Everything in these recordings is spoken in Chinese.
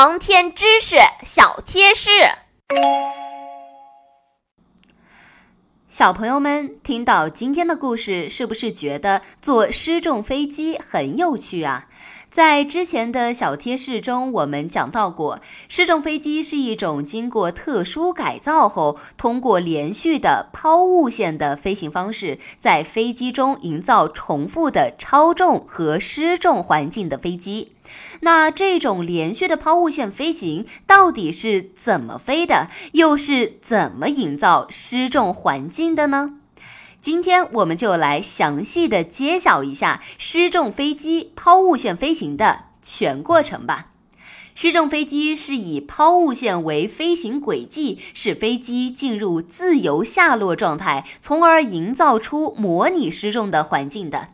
航天知识小贴士。小朋友们听到今天的故事，是不是觉得坐失重飞机很有趣啊？在之前的小贴士中，我们讲到过，失重飞机是一种经过特殊改造后，通过连续的抛物线的飞行方式，在飞机中营造重复的超重和失重环境的飞机。那这种连续的抛物线飞行到底是怎么飞的？又是怎么营造失重环境的呢？今天我们就来详细的揭晓一下失重飞机抛物线飞行的全过程吧。失重飞机是以抛物线为飞行轨迹，使飞机进入自由下落状态，从而营造出模拟失重的环境的。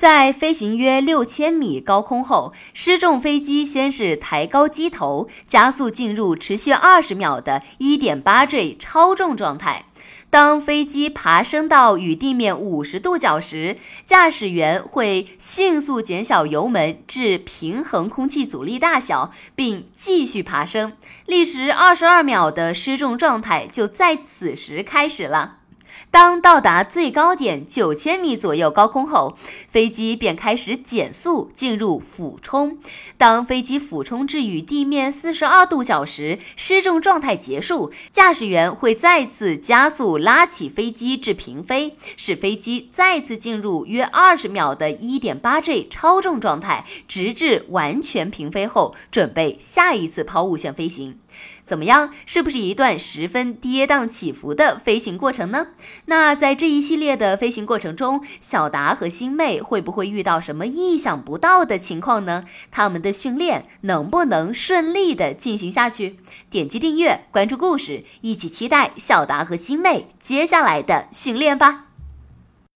在飞行约六千米高空后，失重飞机先是抬高机头，加速进入持续二十秒的一点八 G 超重状态。当飞机爬升到与地面五十度角时，驾驶员会迅速减小油门至平衡空气阻力大小，并继续爬升。历时二十二秒的失重状态就在此时开始了。当到达最高点九千米左右高空后，飞机便开始减速进入俯冲。当飞机俯冲至与地面四十二度角时，失重状态结束，驾驶员会再次加速拉起飞机至平飞，使飞机再次进入约二十秒的一点八 G 超重状态，直至完全平飞后，准备下一次抛物线飞行。怎么样？是不是一段十分跌宕起伏的飞行过程呢？那在这一系列的飞行过程中，小达和星妹会不会遇到什么意想不到的情况呢？他们的训练能不能顺利的进行下去？点击订阅，关注故事，一起期待小达和星妹接下来的训练吧。